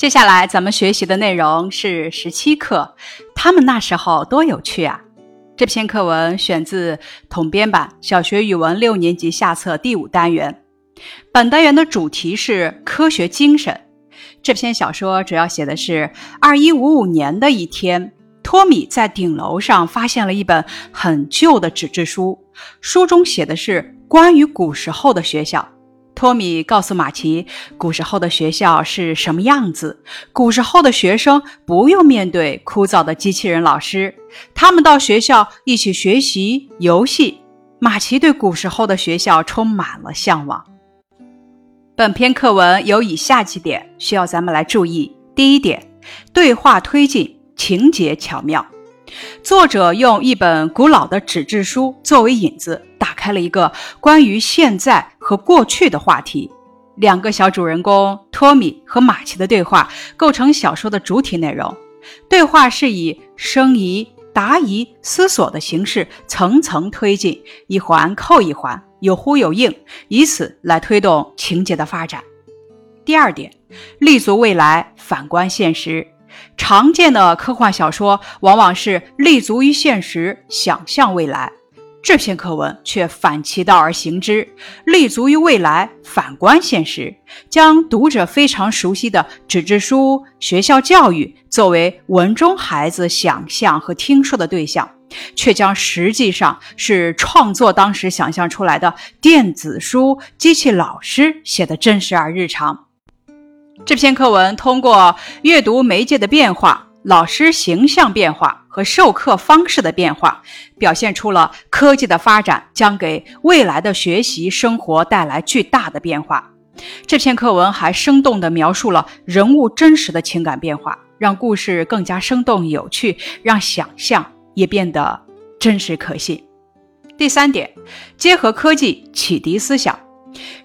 接下来咱们学习的内容是十七课，他们那时候多有趣啊！这篇课文选自统编版小学语文六年级下册第五单元，本单元的主题是科学精神。这篇小说主要写的是二一五五年的一天，托米在顶楼上发现了一本很旧的纸质书，书中写的是关于古时候的学校。托米告诉马奇，古时候的学校是什么样子。古时候的学生不用面对枯燥的机器人老师，他们到学校一起学习游戏。马奇对古时候的学校充满了向往。本篇课文有以下几点需要咱们来注意：第一点，对话推进，情节巧妙。作者用一本古老的纸质书作为引子，打开了一个关于现在和过去的话题。两个小主人公托米和马奇的对话构成小说的主体内容。对话是以生疑、答疑、思索的形式层层推进，一环扣一环，有呼有应，以此来推动情节的发展。第二点，立足未来，反观现实。常见的科幻小说往往是立足于现实，想象未来。这篇课文却反其道而行之，立足于未来，反观现实，将读者非常熟悉的纸质书、学校教育作为文中孩子想象和听说的对象，却将实际上是创作当时想象出来的电子书、机器老师写的真实而日常。这篇课文通过阅读媒介的变化、老师形象变化和授课方式的变化，表现出了科技的发展将给未来的学习生活带来巨大的变化。这篇课文还生动地描述了人物真实的情感变化，让故事更加生动有趣，让想象也变得真实可信。第三点，结合科技启迪思想。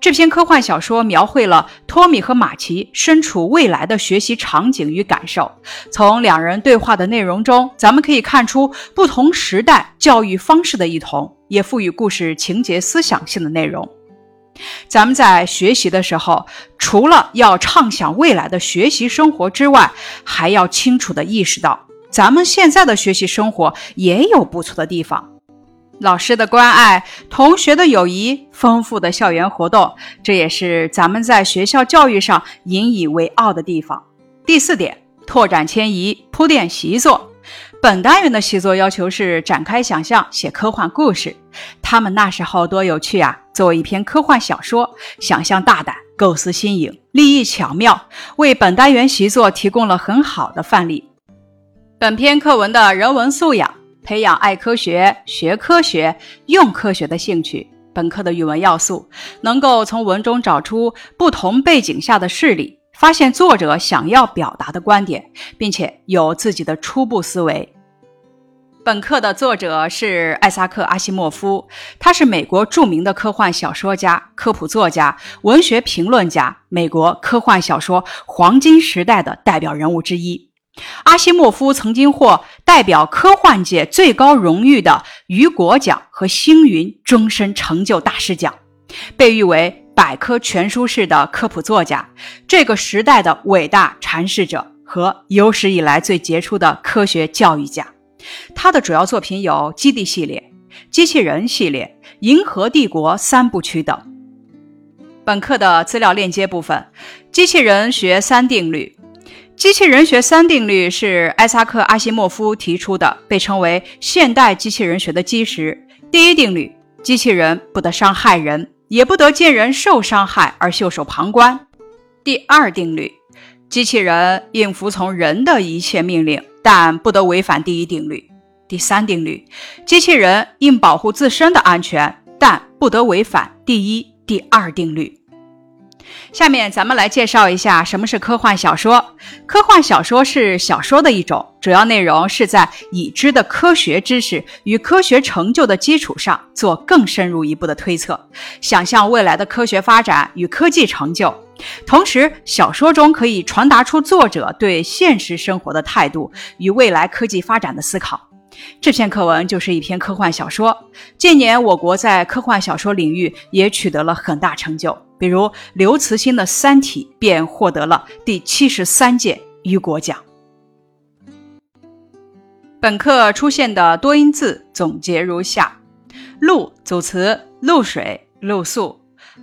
这篇科幻小说描绘了托米和马奇身处未来的学习场景与感受。从两人对话的内容中，咱们可以看出不同时代教育方式的异同，也赋予故事情节思想性的内容。咱们在学习的时候，除了要畅想未来的学习生活之外，还要清楚地意识到，咱们现在的学习生活也有不错的地方。老师的关爱，同学的友谊，丰富的校园活动，这也是咱们在学校教育上引以为傲的地方。第四点，拓展迁移，铺垫习作。本单元的习作要求是展开想象，写科幻故事。他们那时候多有趣啊！作为一篇科幻小说，想象大胆，构思新颖，立意巧妙，为本单元习作提供了很好的范例。本篇课文的人文素养。培养爱科学、学科学、用科学的兴趣。本课的语文要素能够从文中找出不同背景下的事例，发现作者想要表达的观点，并且有自己的初步思维。本课的作者是艾萨克·阿西莫夫，他是美国著名的科幻小说家、科普作家、文学评论家，美国科幻小说黄金时代的代表人物之一。阿西莫夫曾经获代表科幻界最高荣誉的雨果奖和星云终身成就大师奖，被誉为百科全书式的科普作家，这个时代的伟大阐释者和有史以来最杰出的科学教育家。他的主要作品有《基地》系列、《机器人》系列、《银河帝国》三部曲等。本课的资料链接部分：机器人学三定律。机器人学三定律是艾萨克·阿西莫夫提出的，被称为现代机器人学的基石。第一定律：机器人不得伤害人，也不得见人受伤害而袖手旁观。第二定律：机器人应服从人的一切命令，但不得违反第一定律。第三定律：机器人应保护自身的安全，但不得违反第一、第二定律。下面咱们来介绍一下什么是科幻小说。科幻小说是小说的一种，主要内容是在已知的科学知识与科学成就的基础上，做更深入一步的推测，想象未来的科学发展与科技成就。同时，小说中可以传达出作者对现实生活的态度与未来科技发展的思考。这篇课文就是一篇科幻小说。近年，我国在科幻小说领域也取得了很大成就。比如刘慈欣的《三体》便获得了第七十三届雨果奖。本课出现的多音字总结如下：露组词露水、露宿；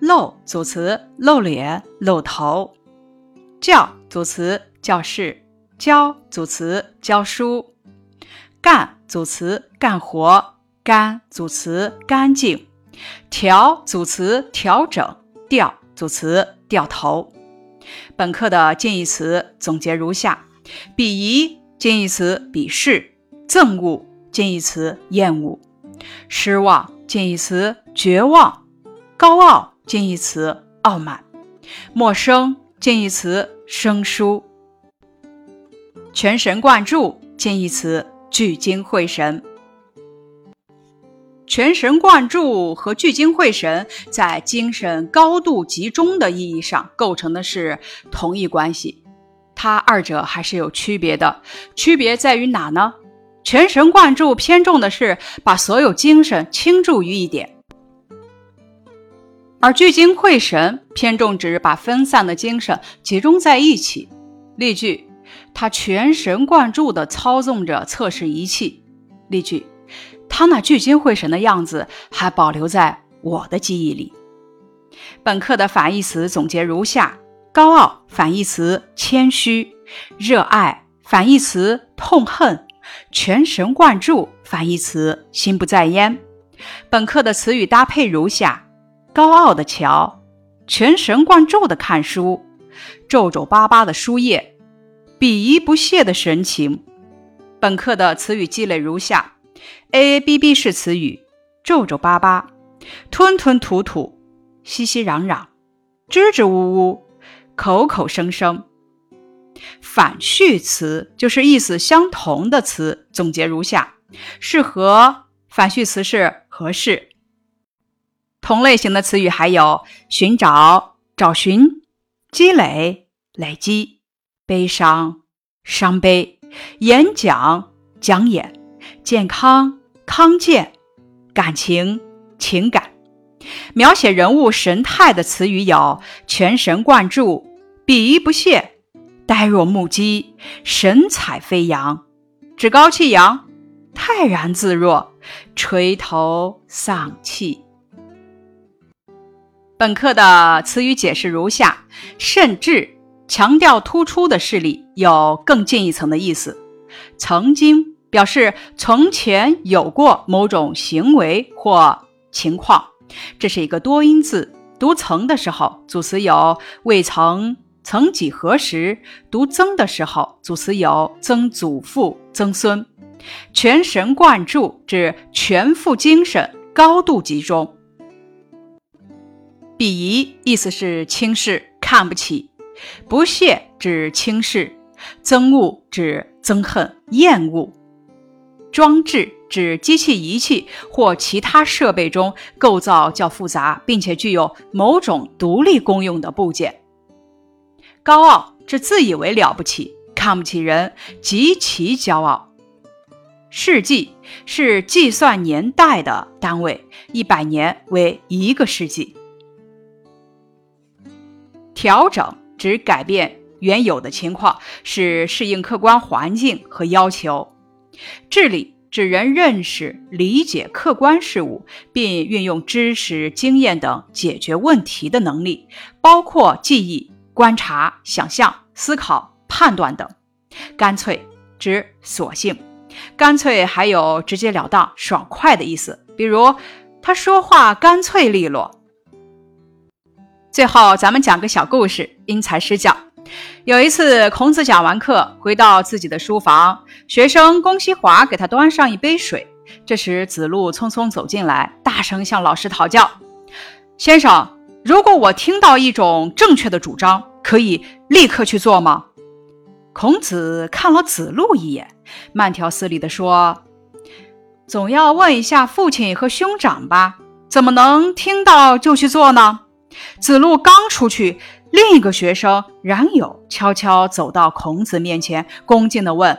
露组词露脸、露头；教组词教室；教组词教书；干组词干活；干组词干净；调组词调整；掉组词掉头。本课的近义词总结如下：鄙夷近义词鄙视。憎恶近义词厌恶，失望近义词绝望，高傲近义词傲慢，陌生近义词生疏，全神贯注近义词聚精会神。全神贯注和聚精会神在精神高度集中的意义上构成的是同一关系，它二者还是有区别的，区别在于哪呢？全神贯注偏重的是把所有精神倾注于一点，而聚精会神偏重指把分散的精神集中在一起。例句：他全神贯注地操纵着测试仪器。例句：他那聚精会神的样子还保留在我的记忆里。本课的反义词总结如下：高傲反义词谦虚，热爱反义词痛恨。全神贯注反义词心不在焉。本课的词语搭配如下：高傲的瞧，全神贯注的看书，皱皱巴巴的书页，鄙夷不屑的神情。本课的词语积累如下：A A B B 式词语：皱皱巴巴，吞吞吐吐，熙熙攘攘，支支吾吾，口口声声。反序词就是意思相同的词，总结如下：适合反序词是合适。同类型的词语还有寻找、找寻、积累、累积、悲伤、伤悲、演讲、讲演、健康、康健、感情、情感。描写人物神态的词语有全神贯注、鄙夷不屑。呆若木鸡，神采飞扬，趾高气扬，泰然自若，垂头丧气。本课的词语解释如下：甚至强调突出的事例，有更进一层的意思。曾经表示从前有过某种行为或情况，这是一个多音字。读曾的时候，组词有未曾。曾几何时，读曾的时候，组词有曾祖父、曾孙。全神贯注指全副精神、高度集中。鄙夷意思是轻视、看不起；不屑指轻视；憎恶指憎恨、厌恶；装置指机器仪器或其他设备中构造较复杂并且具有某种独立功用的部件。高傲是自以为了不起，看不起人，极其骄傲。世纪是计算年代的单位，一百年为一个世纪。调整指改变原有的情况，是适应客观环境和要求。智力指人认识、理解客观事物，并运用知识、经验等解决问题的能力，包括记忆。观察、想象、思考、判断等，干脆指索性，干脆还有直截了当、爽快的意思。比如他说话干脆利落。最后，咱们讲个小故事，因材施教。有一次，孔子讲完课，回到自己的书房，学生龚西华给他端上一杯水。这时，子路匆匆走进来，大声向老师讨教：“先生。”如果我听到一种正确的主张，可以立刻去做吗？孔子看了子路一眼，慢条斯理地说：“总要问一下父亲和兄长吧，怎么能听到就去做呢？”子路刚出去，另一个学生冉有悄悄走到孔子面前，恭敬地问：“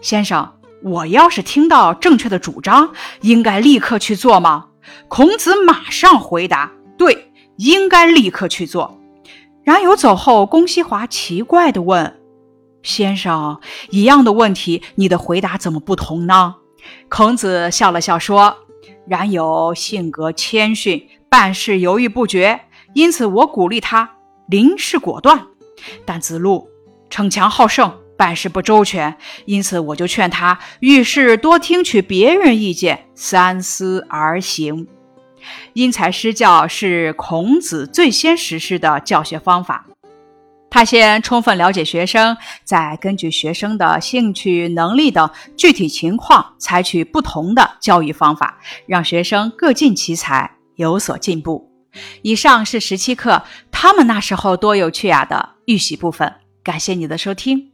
先生，我要是听到正确的主张，应该立刻去做吗？”孔子马上回答：“对。”应该立刻去做。冉有走后，公西华奇怪地问：“先生，一样的问题，你的回答怎么不同呢？”孔子笑了笑说：“冉有性格谦逊，办事犹豫不决，因此我鼓励他临事果断；但子路逞强好胜，办事不周全，因此我就劝他遇事多听取别人意见，三思而行。”因材施教是孔子最先实施的教学方法。他先充分了解学生，再根据学生的兴趣、能力等具体情况，采取不同的教育方法，让学生各尽其才，有所进步。以上是十七课，他们那时候多有趣呀的预习部分。感谢你的收听。